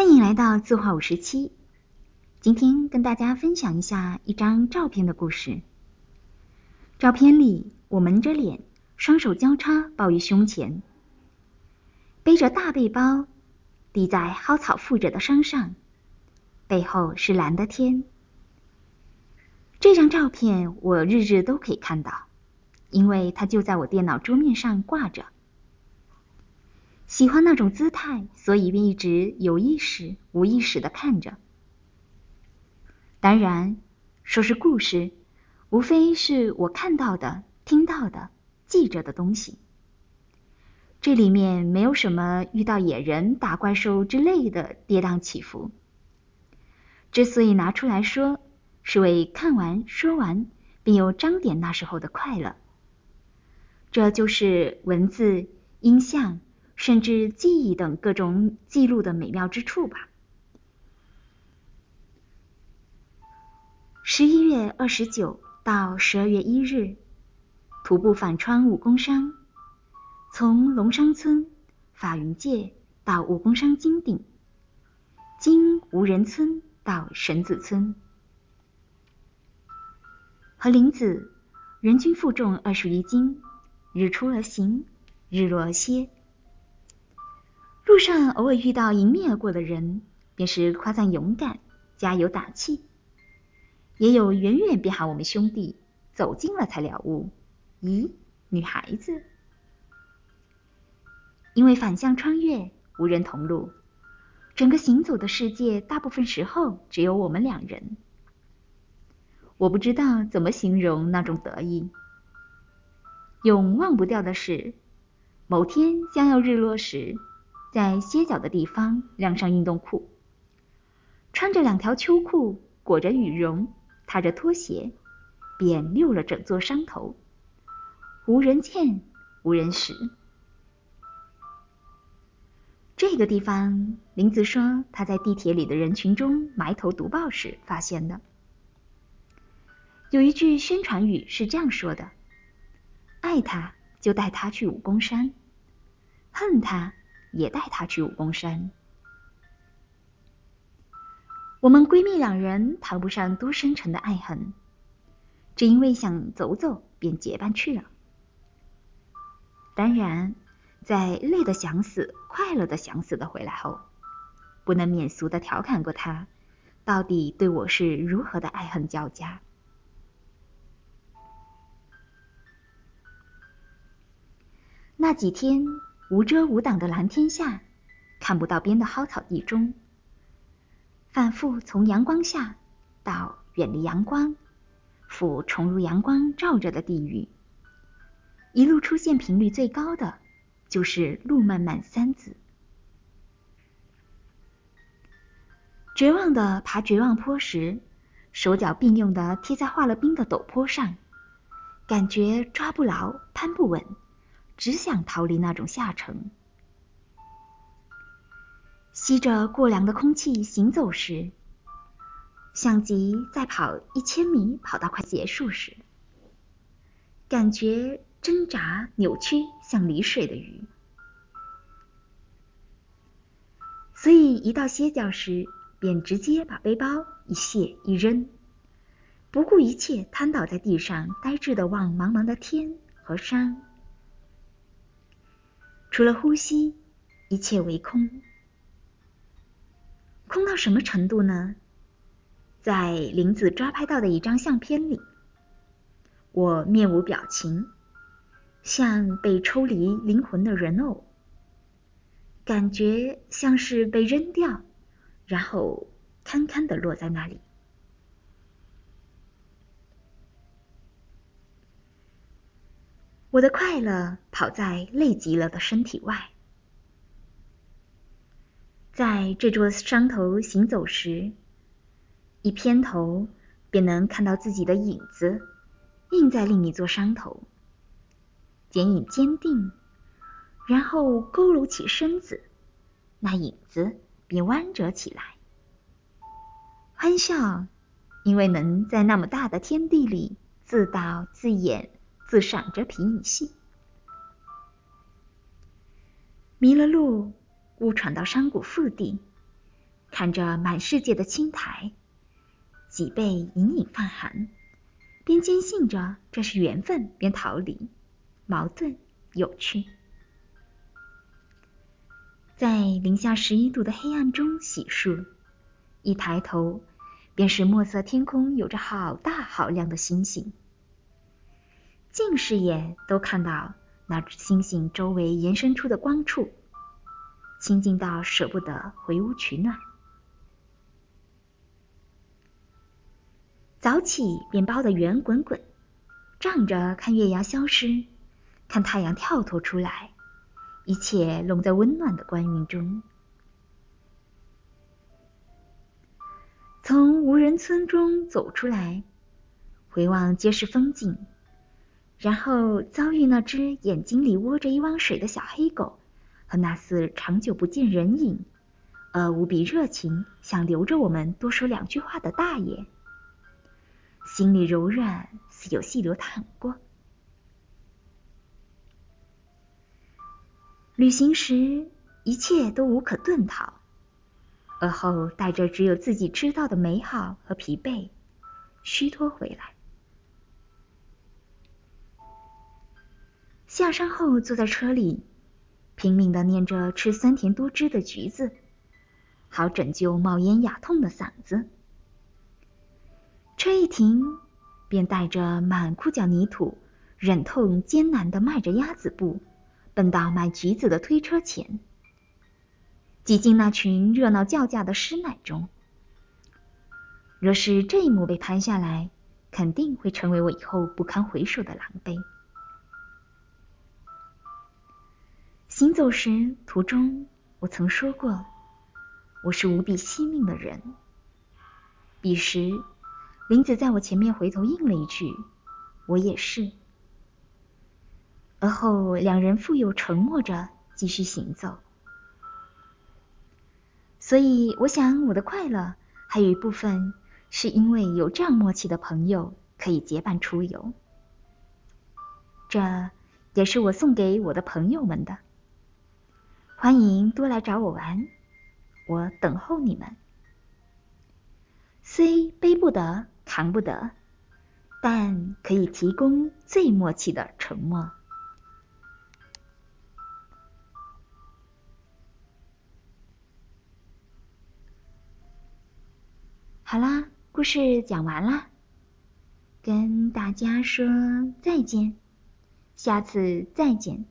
欢迎来到字画五十七。今天跟大家分享一下一张照片的故事。照片里，我蒙着脸，双手交叉抱于胸前，背着大背包，抵在蒿草覆着的山上，背后是蓝的天。这张照片我日日都可以看到，因为它就在我电脑桌面上挂着。喜欢那种姿态，所以便一直有意识、无意识的看着。当然，说是故事，无非是我看到的、听到的、记着的东西。这里面没有什么遇到野人、打怪兽之类的跌宕起伏。之所以拿出来说，是为看完、说完，并有张点那时候的快乐。这就是文字、音像。甚至记忆等各种记录的美妙之处吧。十一月二十九到十二月一日，徒步反穿武功山，从龙山村、法云界到武功山金顶，经无人村到神子村，和林子人均负重二十余斤，日出而行，日落而歇。路上偶尔遇到迎面而过的人，便是夸赞勇敢、加油打气；也有远远便喊我们兄弟，走近了才了悟，咦，女孩子。因为反向穿越，无人同路，整个行走的世界，大部分时候只有我们两人。我不知道怎么形容那种得意。永忘不掉的是，某天将要日落时。在歇脚的地方晾上运动裤，穿着两条秋裤，裹着羽绒，踏着拖鞋，便溜了整座山头，无人见，无人识。这个地方，林子说他在地铁里的人群中埋头读报时发现的。有一句宣传语是这样说的：“爱他，就带他去武功山；恨他。”也带她去武功山。我们闺蜜两人谈不上多深沉的爱恨，只因为想走走，便结伴去了。当然，在累得想死、快乐的想死的回来后，不能免俗的调侃过她，到底对我是如何的爱恨交加。那几天。无遮无挡的蓝天下，看不到边的蒿草地中，反复从阳光下到远离阳光，复重入阳光照着的地域，一路出现频率最高的就是“路漫漫”三字。绝望的爬绝望坡时，手脚并用的贴在化了冰的陡坡上，感觉抓不牢，攀不稳。只想逃离那种下沉。吸着过凉的空气行走时，像极在跑一千米跑到快结束时，感觉挣扎扭曲像离水的鱼。所以一到歇脚时，便直接把背包一卸一扔，不顾一切瘫倒在地上，呆滞的望茫茫的天和山。除了呼吸，一切为空。空到什么程度呢？在林子抓拍到的一张相片里，我面无表情，像被抽离灵魂的人偶，感觉像是被扔掉，然后堪堪的落在那里。我的快乐跑在累极了的身体外，在这座山头行走时，一偏头便能看到自己的影子映在另一座山头，剪影坚定，然后佝偻起身子，那影子便弯折起来，欢笑，因为能在那么大的天地里自导自演。自赏着皮影戏，迷了路，误闯到山谷腹地，看着满世界的青苔，脊背隐隐泛寒，边坚信着这是缘分，边逃离，矛盾有趣。在零下十一度的黑暗中洗漱，一抬头便是墨色天空，有着好大好亮的星星。近视眼都看到那星星周围延伸出的光柱，清静到舍不得回屋取暖。早起便包得圆滚滚，仗着看月牙消失，看太阳跳脱出来。一切笼在温暖的光晕中。从无人村中走出来，回望街市风景，然后遭遇那只眼睛里窝着一汪水的小黑狗，和那似长久不见人影而无比热情想留着我们多说两句话的大爷，心里柔软，似有细流淌过。旅行时，一切都无可遁逃，而后带着只有自己知道的美好和疲惫，虚脱回来。下山后，坐在车里，拼命的念着吃酸甜多汁的橘子，好拯救冒烟哑痛的嗓子。车一停，便带着满裤脚泥土，忍痛艰难的迈着鸭子步。奔到卖橘子的推车前，挤进那群热闹叫价的师奶中。若是这一幕被拍下来，肯定会成为我以后不堪回首的狼狈。行走时途中，我曾说过，我是无比惜命的人。彼时，林子在我前面回头应了一句：“我也是。”而后，两人复又沉默着继续行走。所以，我想我的快乐还有一部分是因为有这样默契的朋友可以结伴出游。这也是我送给我的朋友们的。欢迎多来找我玩，我等候你们。虽背不得，扛不得，但可以提供最默契的沉默。好啦，故事讲完啦，跟大家说再见，下次再见。